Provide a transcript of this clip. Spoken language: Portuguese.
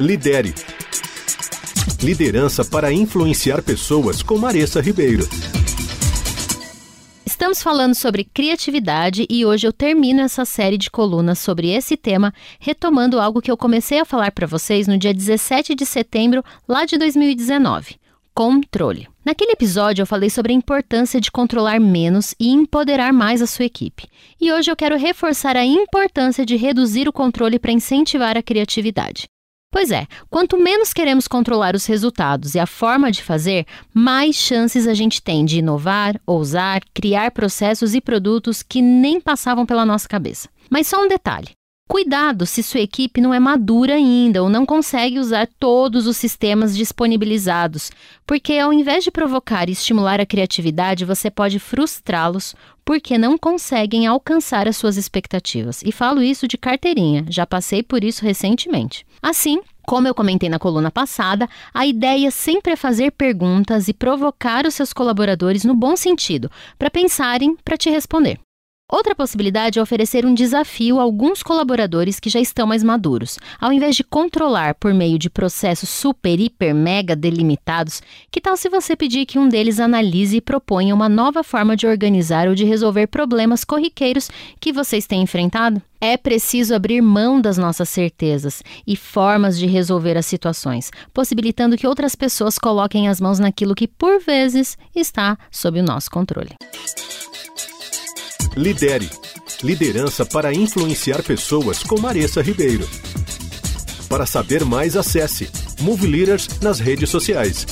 Lidere. Liderança para influenciar pessoas com Maressa Ribeiro. Estamos falando sobre criatividade e hoje eu termino essa série de colunas sobre esse tema, retomando algo que eu comecei a falar para vocês no dia 17 de setembro lá de 2019 controle. Naquele episódio eu falei sobre a importância de controlar menos e empoderar mais a sua equipe. E hoje eu quero reforçar a importância de reduzir o controle para incentivar a criatividade. Pois é, quanto menos queremos controlar os resultados e a forma de fazer, mais chances a gente tem de inovar, ousar, criar processos e produtos que nem passavam pela nossa cabeça. Mas só um detalhe: Cuidado se sua equipe não é madura ainda ou não consegue usar todos os sistemas disponibilizados, porque ao invés de provocar e estimular a criatividade, você pode frustrá-los porque não conseguem alcançar as suas expectativas. E falo isso de carteirinha, já passei por isso recentemente. Assim, como eu comentei na coluna passada, a ideia sempre é fazer perguntas e provocar os seus colaboradores no bom sentido, para pensarem para te responder. Outra possibilidade é oferecer um desafio a alguns colaboradores que já estão mais maduros. Ao invés de controlar por meio de processos super, hiper, mega delimitados, que tal se você pedir que um deles analise e proponha uma nova forma de organizar ou de resolver problemas corriqueiros que vocês têm enfrentado? É preciso abrir mão das nossas certezas e formas de resolver as situações, possibilitando que outras pessoas coloquem as mãos naquilo que, por vezes, está sob o nosso controle. Lidere. Liderança para influenciar pessoas com Maressa Ribeiro. Para saber mais, acesse Move Leaders nas redes sociais.